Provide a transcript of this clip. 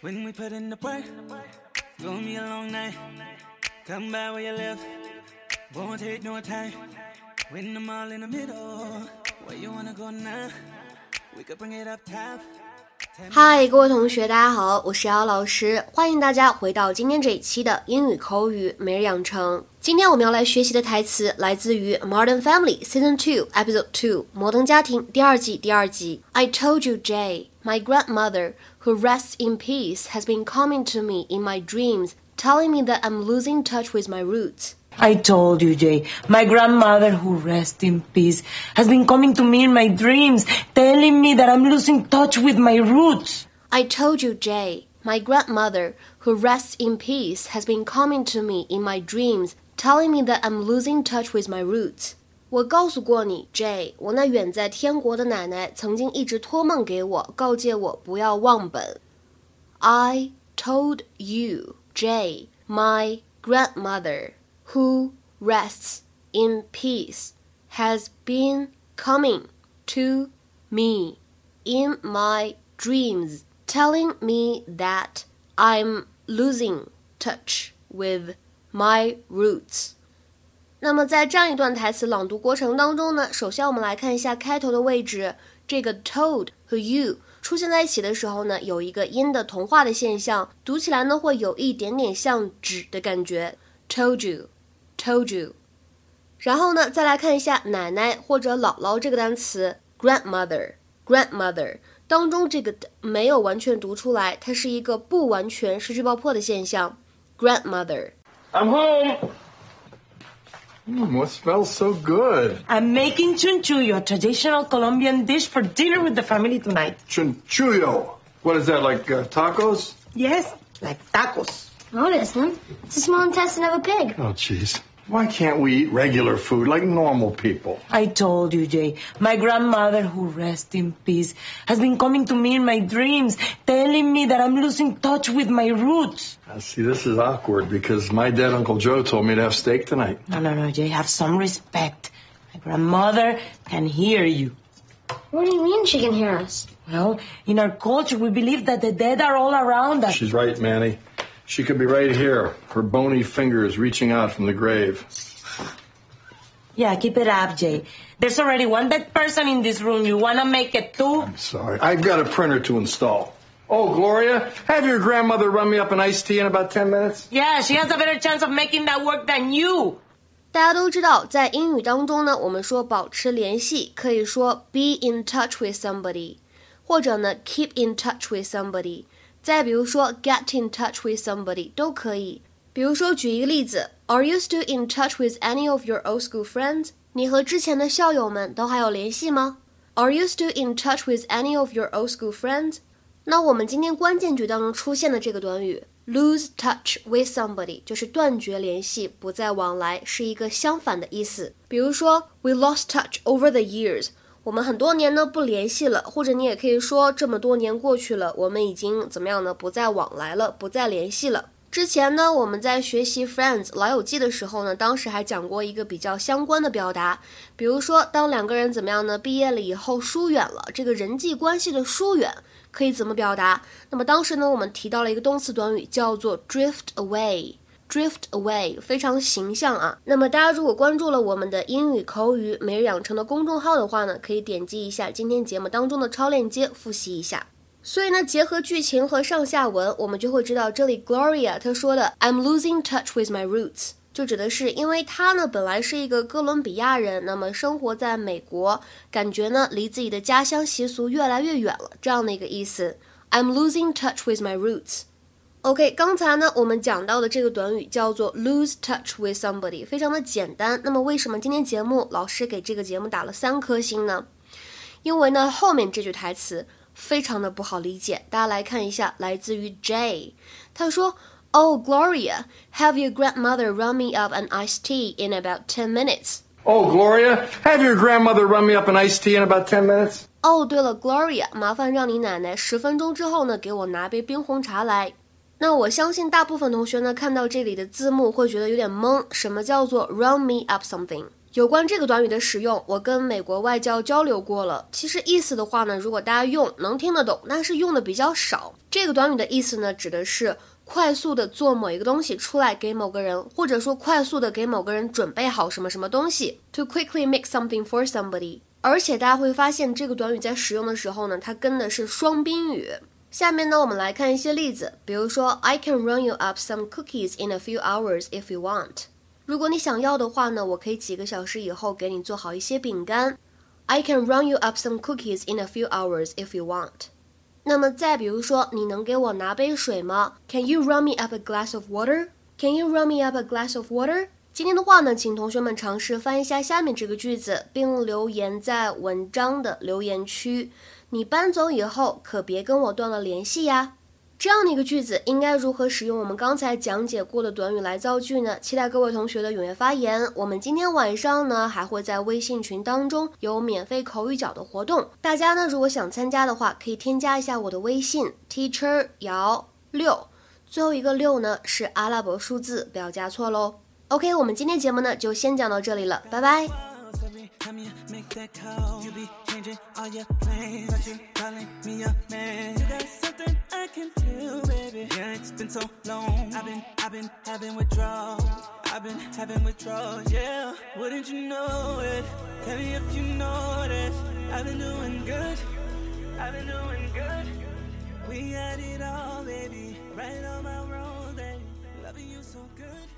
When we put in the work, gonna be a long night. Come by where you live, won't take no time. When I'm all in the middle, where you wanna go now? We could bring it up top. 嗨，各位同学，大家好，我是姚老师，欢迎大家回到今天这一期的英语口语每日养成。今天我们要来学习的台词来自于《Modern Family》Season Two Episode Two《摩登家庭》第二季第二集。I told you, Jay, my grandmother, who rests in peace, has been coming to me in my dreams, telling me that I'm losing touch with my roots. I told you, Jay. My grandmother, who rests in peace, has been coming to me in my dreams, telling me that I'm losing touch with my roots. I told you, Jay. My grandmother, who rests in peace, has been coming to me in my dreams, telling me that I'm losing touch with my roots. 我告诉过你，Jay，我那远在天国的奶奶曾经一直托梦给我，告诫我不要忘本。I told you, Jay, my grandmother who rests in peace, has been coming to me in my dreams, telling me that I'm losing touch with my roots. 那么在这样一段台词朗读过程当中呢，首先我们来看一下开头的位置，这个 told 和 you 出现在一起的时候呢，有一个音的同化的现象，读起来呢会有一点点像指的感觉。Told you。 Told you，然后呢，再来看一下奶奶或者姥姥这个单词，grandmother，grandmother 当中这个的没有完全读出来，它是一个不完全失去爆破的现象。grandmother。I'm home. Mm, what smells so good? I'm making chunchullo, a traditional Colombian dish for dinner with the family tonight. Chunchullo. What is that, like uh, tacos? Yes, like tacos. No, it isn't. It's a small intestine of a pig. Oh, jeez. Why can't we eat regular food like normal people? I told you, Jay. My grandmother, who rests in peace, has been coming to me in my dreams, telling me that I'm losing touch with my roots. Now, see, this is awkward because my dead Uncle Joe told me to have steak tonight. No, no, no, Jay. Have some respect. My grandmother can hear you. What do you mean she can hear us? Well, in our culture, we believe that the dead are all around us. She's right, Manny. She could be right here, her bony fingers reaching out from the grave. Yeah, keep it up, Jay. There's already one dead person in this room. You wanna make it two? I'm sorry. I've got a printer to install. Oh, Gloria, have your grandmother run me up an iced tea in about 10 minutes? Yeah, she has a better chance of making that work than you. 大家都知道，在英语当中呢，我们说保持联系，可以说 be in touch with somebody，或者呢 keep in touch with somebody。 再比如说，get in touch with somebody 都可以。比如说，举一个例子，Are you still in touch with any of your old school friends？你和之前的校友们都还有联系吗？Are you still in touch with any of your old school friends？那我们今天关键句当中出现的这个短语 lose touch with somebody 就是断绝联系，不再往来，是一个相反的意思。比如说，We lost touch over the years。我们很多年呢不联系了，或者你也可以说这么多年过去了，我们已经怎么样呢？不再往来了，不再联系了。之前呢，我们在学习《Friends 老友记》的时候呢，当时还讲过一个比较相关的表达，比如说当两个人怎么样呢？毕业了以后疏远了，这个人际关系的疏远可以怎么表达？那么当时呢，我们提到了一个动词短语，叫做 drift away。Drift away 非常形象啊。那么大家如果关注了我们的英语口语每日养成的公众号的话呢，可以点击一下今天节目当中的超链接复习一下。所以呢，结合剧情和上下文，我们就会知道这里 Gloria 她说的 "I'm losing touch with my roots" 就指的是因为她呢本来是一个哥伦比亚人，那么生活在美国，感觉呢离自己的家乡习俗越来越远了，这样的一个意思。I'm losing touch with my roots。OK，刚才呢我们讲到的这个短语叫做 lose touch with somebody，非常的简单。那么为什么今天节目老师给这个节目打了三颗星呢？因为呢后面这句台词非常的不好理解。大家来看一下，来自于 Jay，他说：“Oh Gloria, have your grandmother run me up an iced tea in about ten minutes。” Oh, Gloria, have your grandmother run me up an iced tea in about ten minutes? 哦，对了，Gloria，麻烦让你奶奶十分钟之后呢，给我拿杯冰红茶来。那我相信大部分同学呢看到这里的字幕会觉得有点懵，什么叫做 round me up something？有关这个短语的使用，我跟美国外教交流过了。其实意思的话呢，如果大家用能听得懂，但是用的比较少。这个短语的意思呢，指的是快速的做某一个东西出来给某个人，或者说快速的给某个人准备好什么什么东西。To quickly make something for somebody。而且大家会发现，这个短语在使用的时候呢，它跟的是双宾语。下面呢，我们来看一些例子，比如说，I can run you up some cookies in a few hours if you want。如果你想要的话呢，我可以几个小时以后给你做好一些饼干。I can run you up some cookies in a few hours if you want。那么再比如说，你能给我拿杯水吗？Can you run me up a glass of water？Can you run me up a glass of water？今天的话呢，请同学们尝试翻一下下面这个句子，并留言在文章的留言区。你搬走以后，可别跟我断了联系呀。这样的一个句子应该如何使用我们刚才讲解过的短语来造句呢？期待各位同学的踊跃发言。我们今天晚上呢还会在微信群当中有免费口语角的活动，大家呢如果想参加的话，可以添加一下我的微信 teacher 姚六，最后一个六呢是阿拉伯数字，不要加错喽。OK，我们今天节目呢就先讲到这里了，拜拜。Can feel, baby. Yeah, it's been so long. I've been, I've been having withdrawals. I've been having withdrawals, yeah. Wouldn't you know it? Tell me if you notice. I've been doing good. I've been doing good. We had it all, baby. Right on my road, baby. Loving you so good.